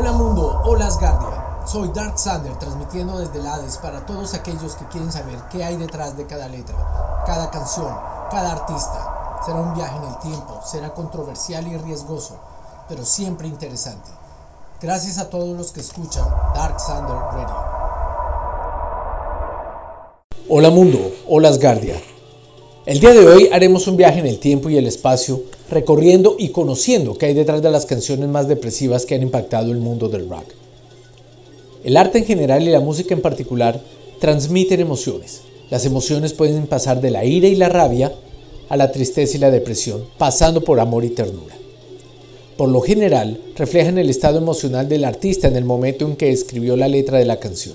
Hola mundo, hola Asgardia. Soy Dark Sander transmitiendo desde el Hades para todos aquellos que quieren saber qué hay detrás de cada letra, cada canción, cada artista. Será un viaje en el tiempo, será controversial y riesgoso, pero siempre interesante. Gracias a todos los que escuchan Dark Sander Radio. Hola mundo, hola Asgardia. El día de hoy haremos un viaje en el tiempo y el espacio, recorriendo y conociendo qué hay detrás de las canciones más depresivas que han impactado el mundo del rock. El arte en general y la música en particular transmiten emociones. Las emociones pueden pasar de la ira y la rabia a la tristeza y la depresión, pasando por amor y ternura. Por lo general, reflejan el estado emocional del artista en el momento en que escribió la letra de la canción.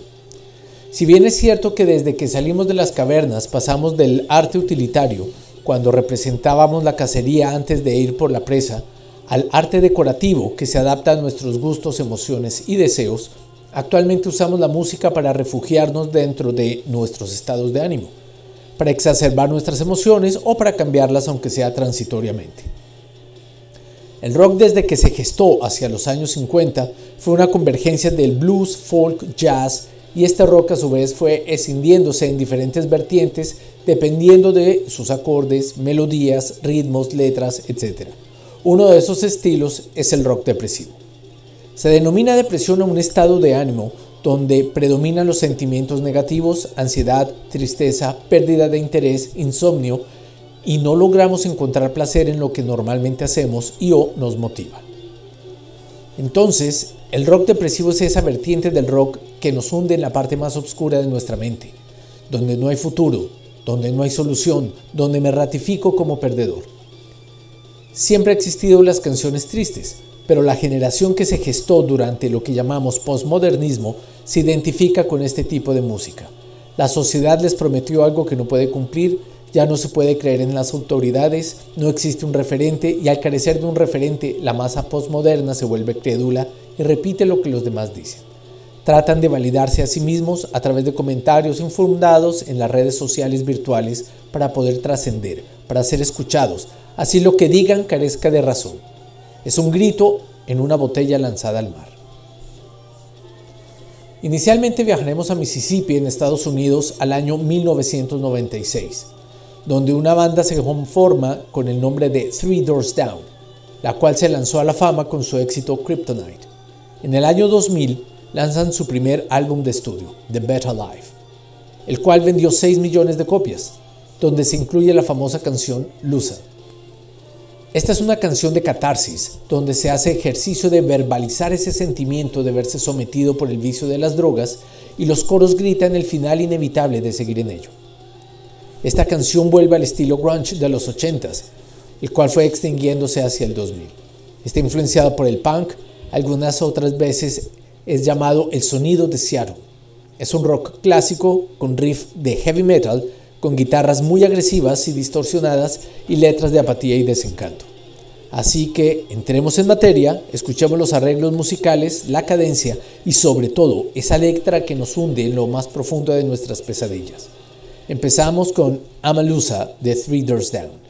Si bien es cierto que desde que salimos de las cavernas pasamos del arte utilitario, cuando representábamos la cacería antes de ir por la presa, al arte decorativo que se adapta a nuestros gustos, emociones y deseos, actualmente usamos la música para refugiarnos dentro de nuestros estados de ánimo, para exacerbar nuestras emociones o para cambiarlas aunque sea transitoriamente. El rock desde que se gestó hacia los años 50 fue una convergencia del blues, folk, jazz, y este rock a su vez fue escindiéndose en diferentes vertientes dependiendo de sus acordes, melodías, ritmos, letras, etc. Uno de esos estilos es el rock depresivo. Se denomina depresión a un estado de ánimo donde predominan los sentimientos negativos, ansiedad, tristeza, pérdida de interés, insomnio y no logramos encontrar placer en lo que normalmente hacemos y o nos motiva. Entonces, el rock depresivo es esa vertiente del rock que nos hunde en la parte más oscura de nuestra mente, donde no hay futuro, donde no hay solución, donde me ratifico como perdedor. Siempre han existido las canciones tristes, pero la generación que se gestó durante lo que llamamos postmodernismo se identifica con este tipo de música. La sociedad les prometió algo que no puede cumplir, ya no se puede creer en las autoridades, no existe un referente y al carecer de un referente la masa postmoderna se vuelve crédula y repite lo que los demás dicen. Tratan de validarse a sí mismos a través de comentarios infundados en las redes sociales virtuales para poder trascender, para ser escuchados, así lo que digan carezca de razón. Es un grito en una botella lanzada al mar. Inicialmente viajaremos a Mississippi en Estados Unidos al año 1996, donde una banda se conforma con el nombre de Three Doors Down, la cual se lanzó a la fama con su éxito Kryptonite. En el año 2000 lanzan su primer álbum de estudio, The Better Life, el cual vendió 6 millones de copias, donde se incluye la famosa canción Loser. Esta es una canción de catarsis, donde se hace ejercicio de verbalizar ese sentimiento de verse sometido por el vicio de las drogas y los coros gritan el final inevitable de seguir en ello. Esta canción vuelve al estilo grunge de los 80s, el cual fue extinguiéndose hacia el 2000. Está influenciado por el punk, algunas otras veces es llamado el sonido de Seattle. Es un rock clásico con riff de heavy metal, con guitarras muy agresivas y distorsionadas y letras de apatía y desencanto. Así que entremos en materia, escuchemos los arreglos musicales, la cadencia y sobre todo esa letra que nos hunde en lo más profundo de nuestras pesadillas. Empezamos con Amalusa de Three Doors Down.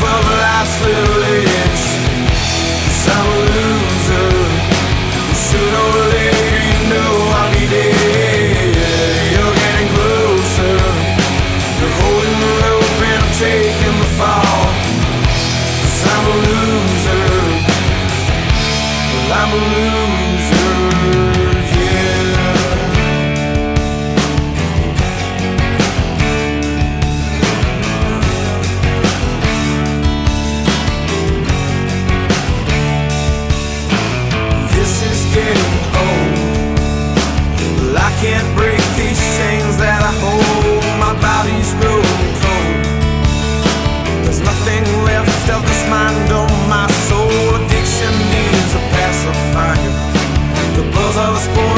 from I'm a loser. Sooner or later you know I'll be You're getting closer. You're holding the rope and I'm taking the I'm a loser. Well, I'm a loser. was born.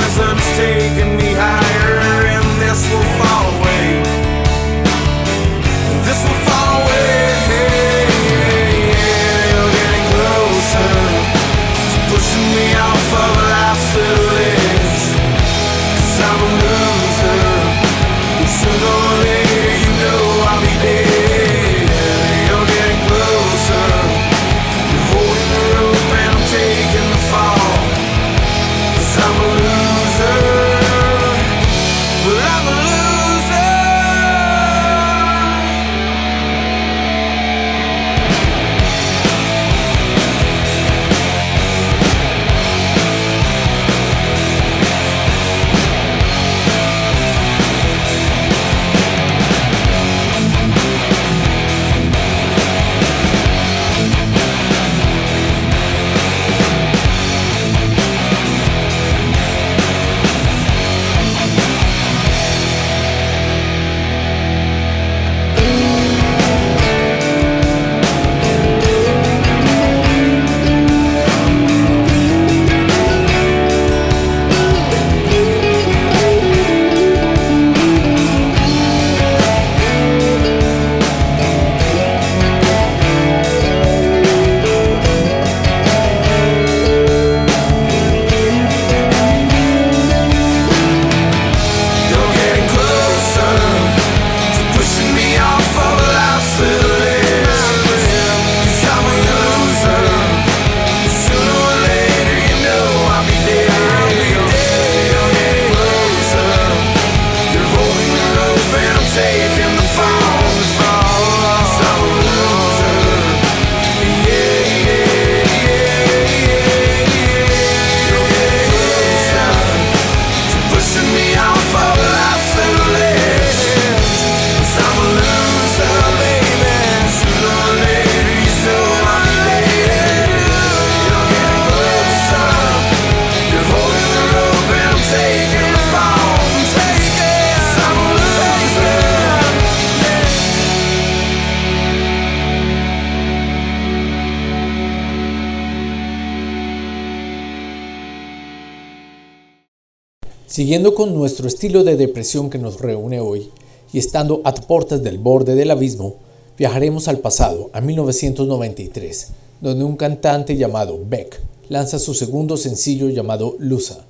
Siguiendo con nuestro estilo de depresión que nos reúne hoy y estando a puertas del borde del abismo, viajaremos al pasado, a 1993, donde un cantante llamado Beck lanza su segundo sencillo llamado Lusa.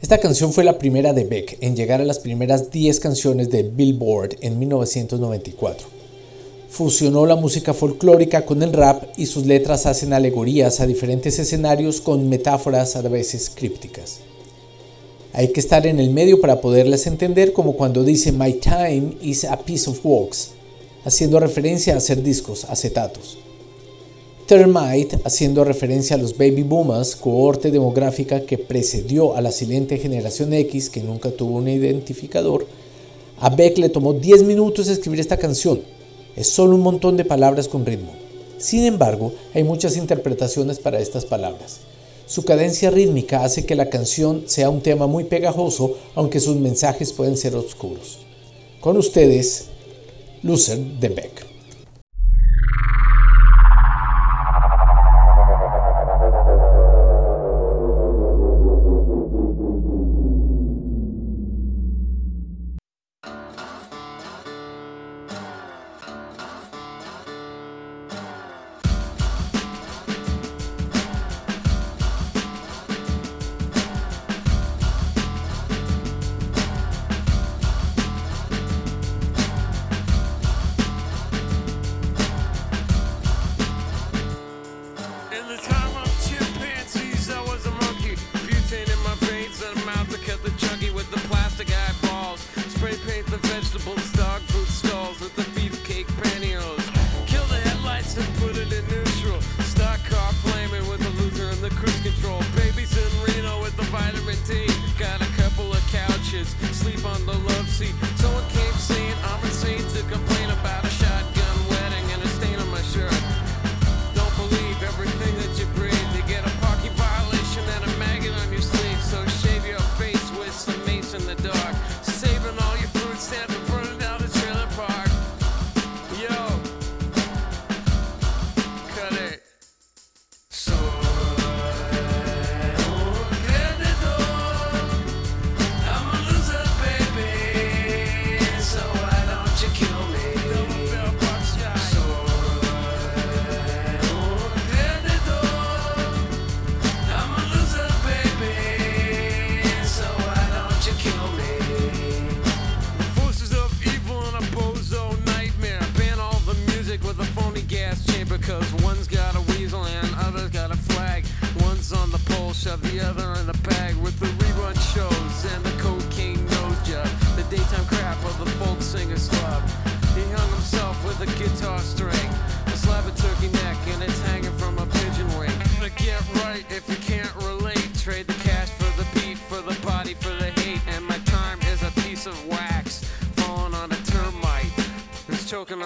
Esta canción fue la primera de Beck en llegar a las primeras 10 canciones de Billboard en 1994. Fusionó la música folclórica con el rap y sus letras hacen alegorías a diferentes escenarios con metáforas a veces crípticas. Hay que estar en el medio para poderlas entender como cuando dice My time is a piece of wax, haciendo referencia a hacer discos, acetatos. Termite, haciendo referencia a los baby boomers, cohorte demográfica que precedió a la silente generación X que nunca tuvo un identificador. A Beck le tomó 10 minutos escribir esta canción. Es solo un montón de palabras con ritmo. Sin embargo, hay muchas interpretaciones para estas palabras. Su cadencia rítmica hace que la canción sea un tema muy pegajoso, aunque sus mensajes pueden ser oscuros. Con ustedes, Loser de Beck.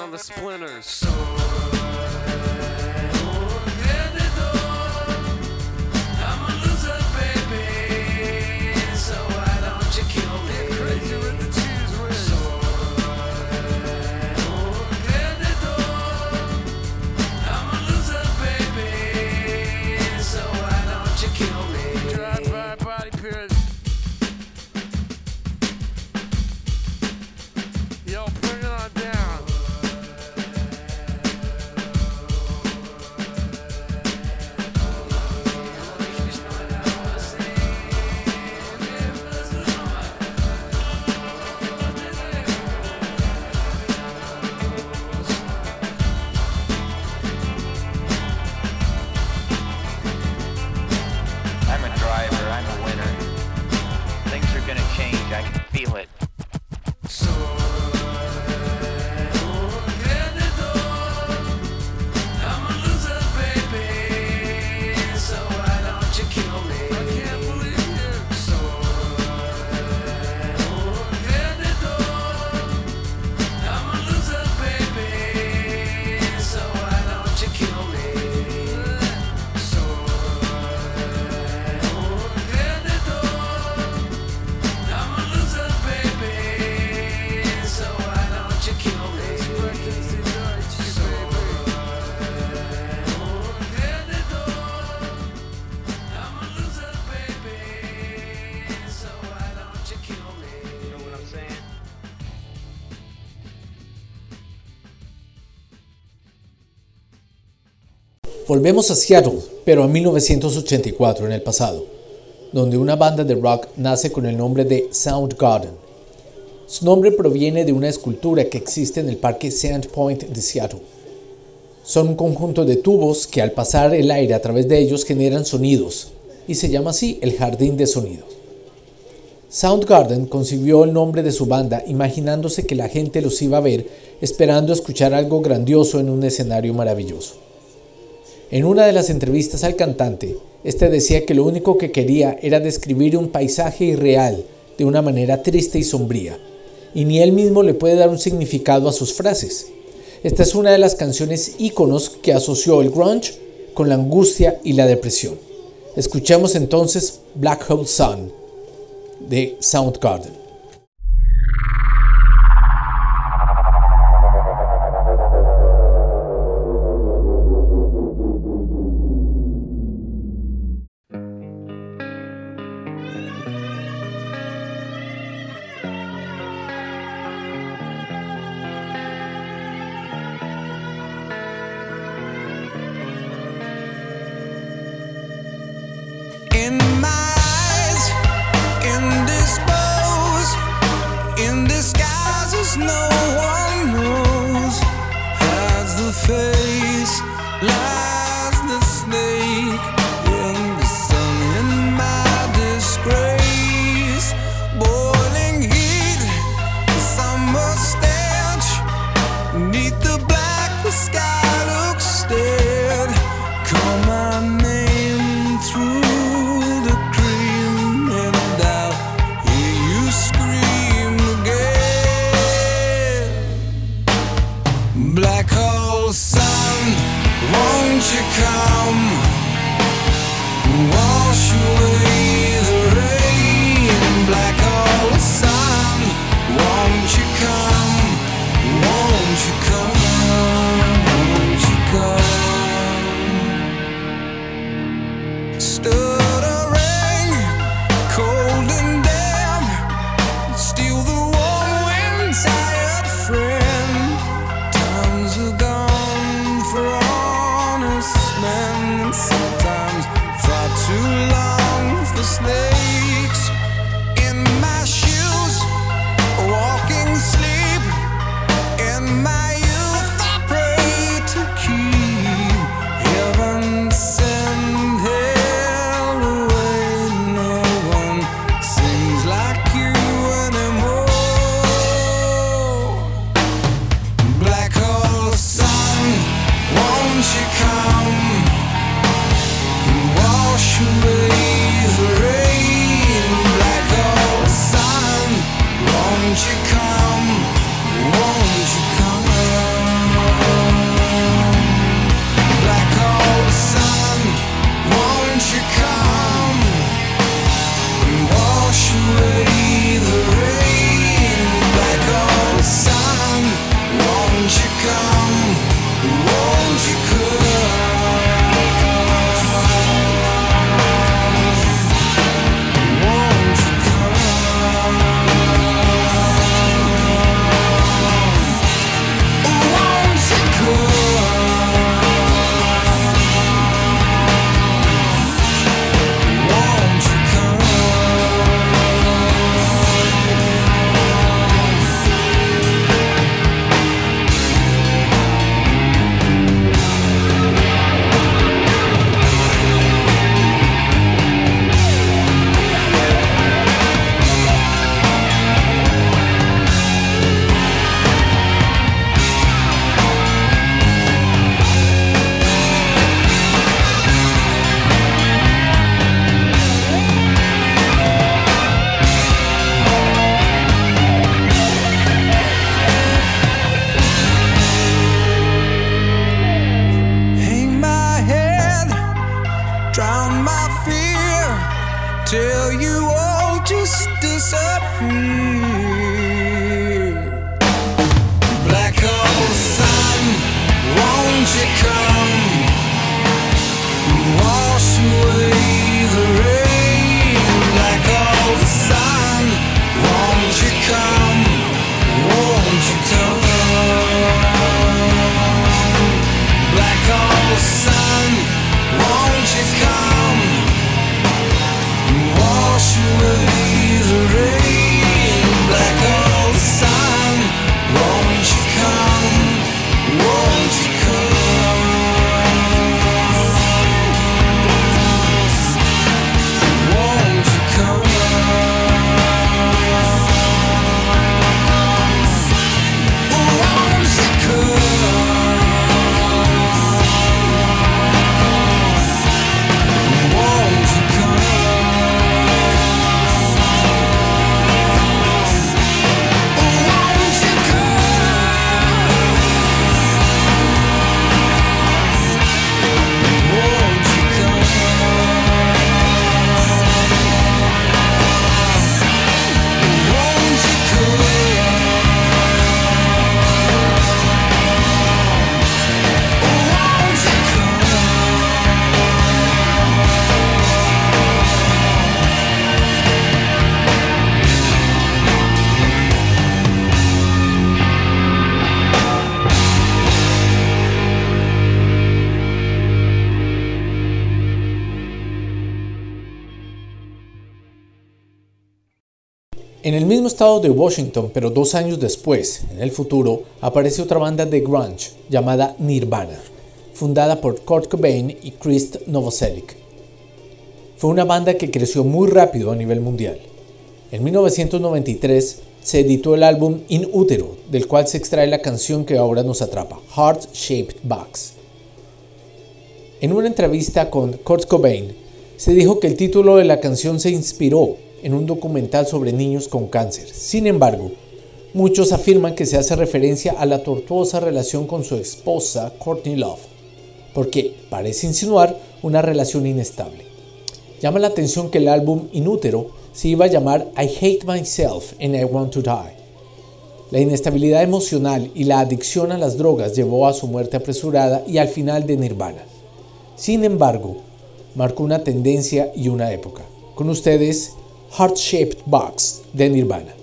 On the splinters. Volvemos a Seattle, pero a 1984 en el pasado, donde una banda de rock nace con el nombre de Soundgarden. Su nombre proviene de una escultura que existe en el parque Sandpoint de Seattle. Son un conjunto de tubos que al pasar el aire a través de ellos generan sonidos, y se llama así el jardín de sonidos. Soundgarden concibió el nombre de su banda imaginándose que la gente los iba a ver esperando escuchar algo grandioso en un escenario maravilloso. En una de las entrevistas al cantante, este decía que lo único que quería era describir un paisaje irreal de una manera triste y sombría, y ni él mismo le puede dar un significado a sus frases. Esta es una de las canciones íconos que asoció el grunge con la angustia y la depresión. Escuchemos entonces Black Hole Sun de Soundgarden. no En el mismo estado de Washington, pero dos años después, en el futuro, aparece otra banda de grunge llamada Nirvana, fundada por Kurt Cobain y Chris Novoselic. Fue una banda que creció muy rápido a nivel mundial. En 1993 se editó el álbum In Utero, del cual se extrae la canción que ahora nos atrapa, Heart Shaped Box. En una entrevista con Kurt Cobain, se dijo que el título de la canción se inspiró en un documental sobre niños con cáncer. Sin embargo, muchos afirman que se hace referencia a la tortuosa relación con su esposa Courtney Love, porque parece insinuar una relación inestable. Llama la atención que el álbum Inútero se iba a llamar I Hate Myself and I Want to Die. La inestabilidad emocional y la adicción a las drogas llevó a su muerte apresurada y al final de Nirvana. Sin embargo, marcó una tendencia y una época. Con ustedes, Heart Shaped Box de Nirvana.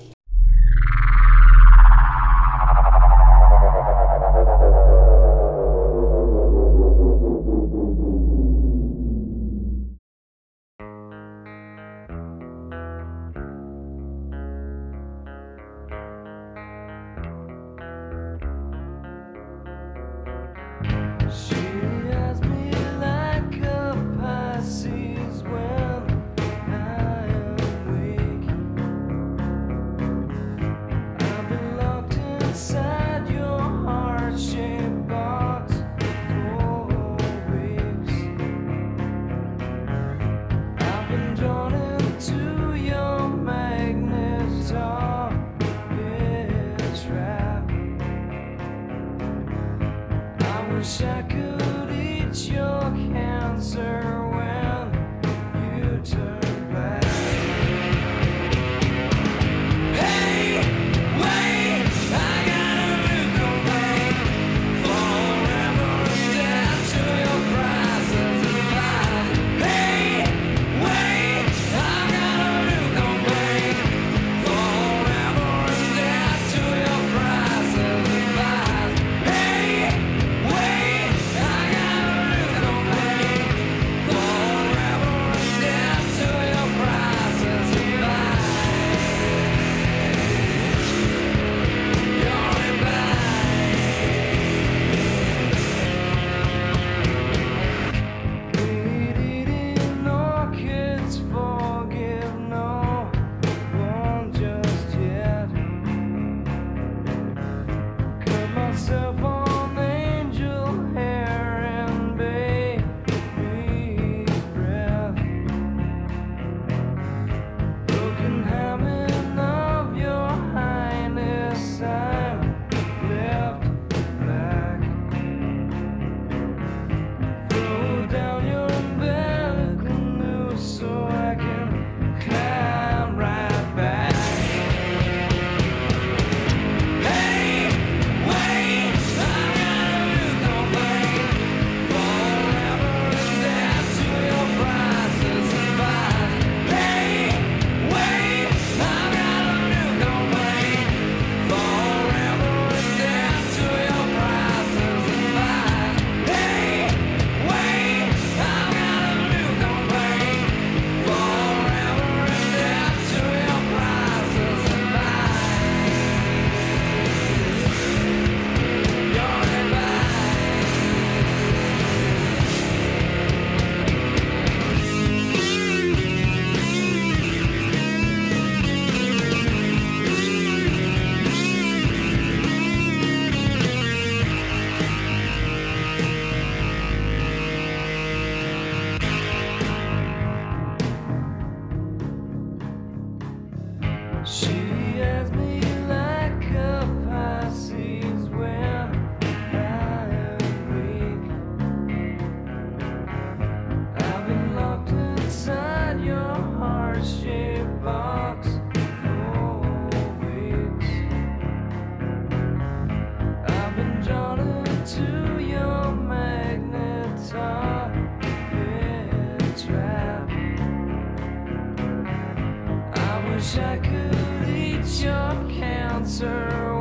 Wish I could wish I could eat your cancer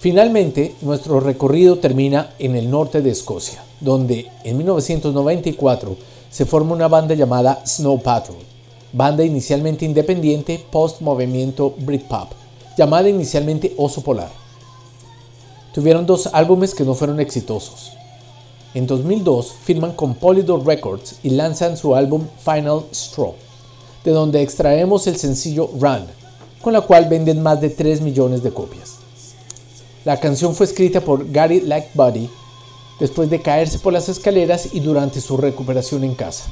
Finalmente, nuestro recorrido termina en el norte de Escocia, donde en 1994 se forma una banda llamada Snow Patrol, banda inicialmente independiente post-movimiento Britpop, llamada inicialmente Oso Polar. Tuvieron dos álbumes que no fueron exitosos. En 2002 firman con Polydor Records y lanzan su álbum Final Straw, de donde extraemos el sencillo Run, con la cual venden más de 3 millones de copias. La canción fue escrita por Gary Lightbody después de caerse por las escaleras y durante su recuperación en casa.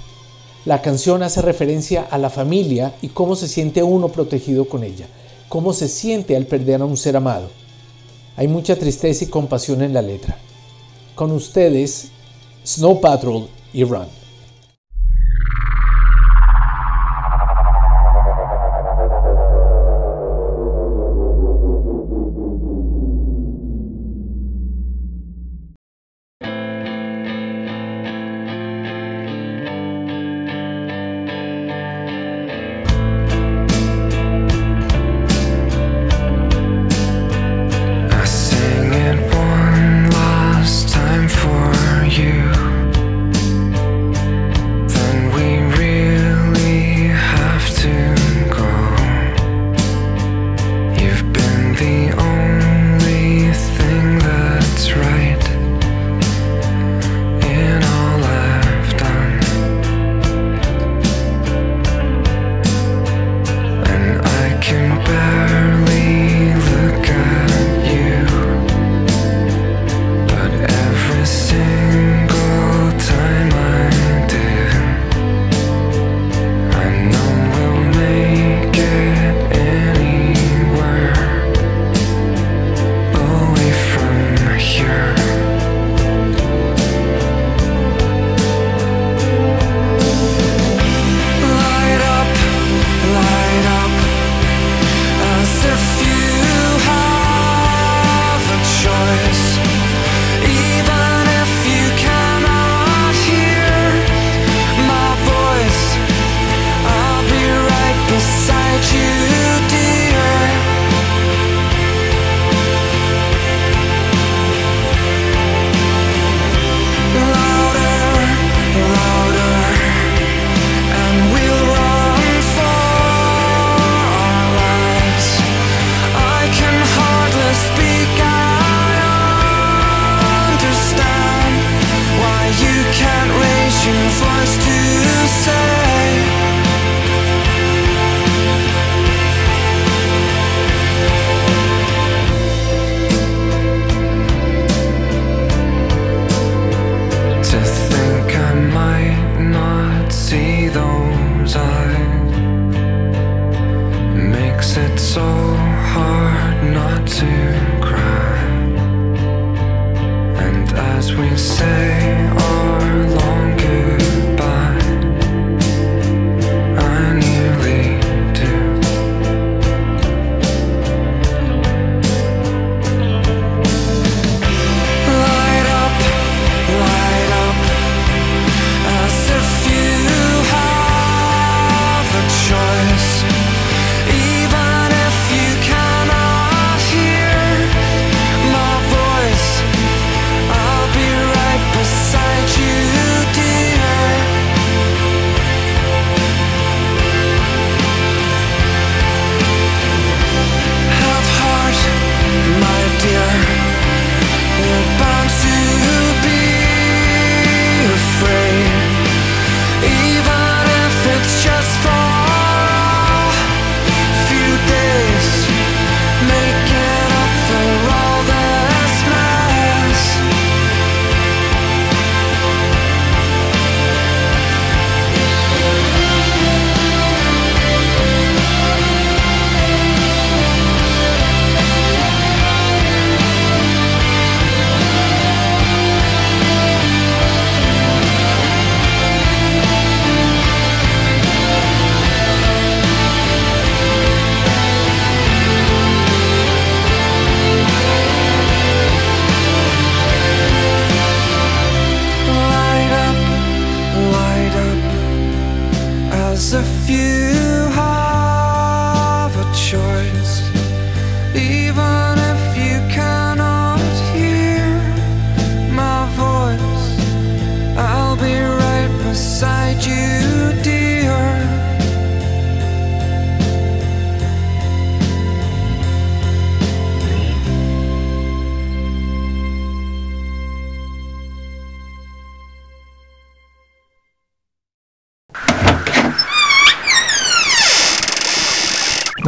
La canción hace referencia a la familia y cómo se siente uno protegido con ella, cómo se siente al perder a un ser amado. Hay mucha tristeza y compasión en la letra. Con ustedes, Snow Patrol y Run.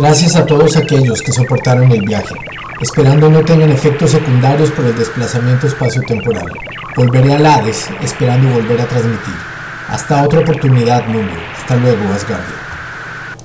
Gracias a todos aquellos que soportaron el viaje, esperando no tengan efectos secundarios por el desplazamiento espacio-temporal. Volveré al Hades, esperando volver a transmitir. Hasta otra oportunidad, mundo. Hasta luego, Asgardia.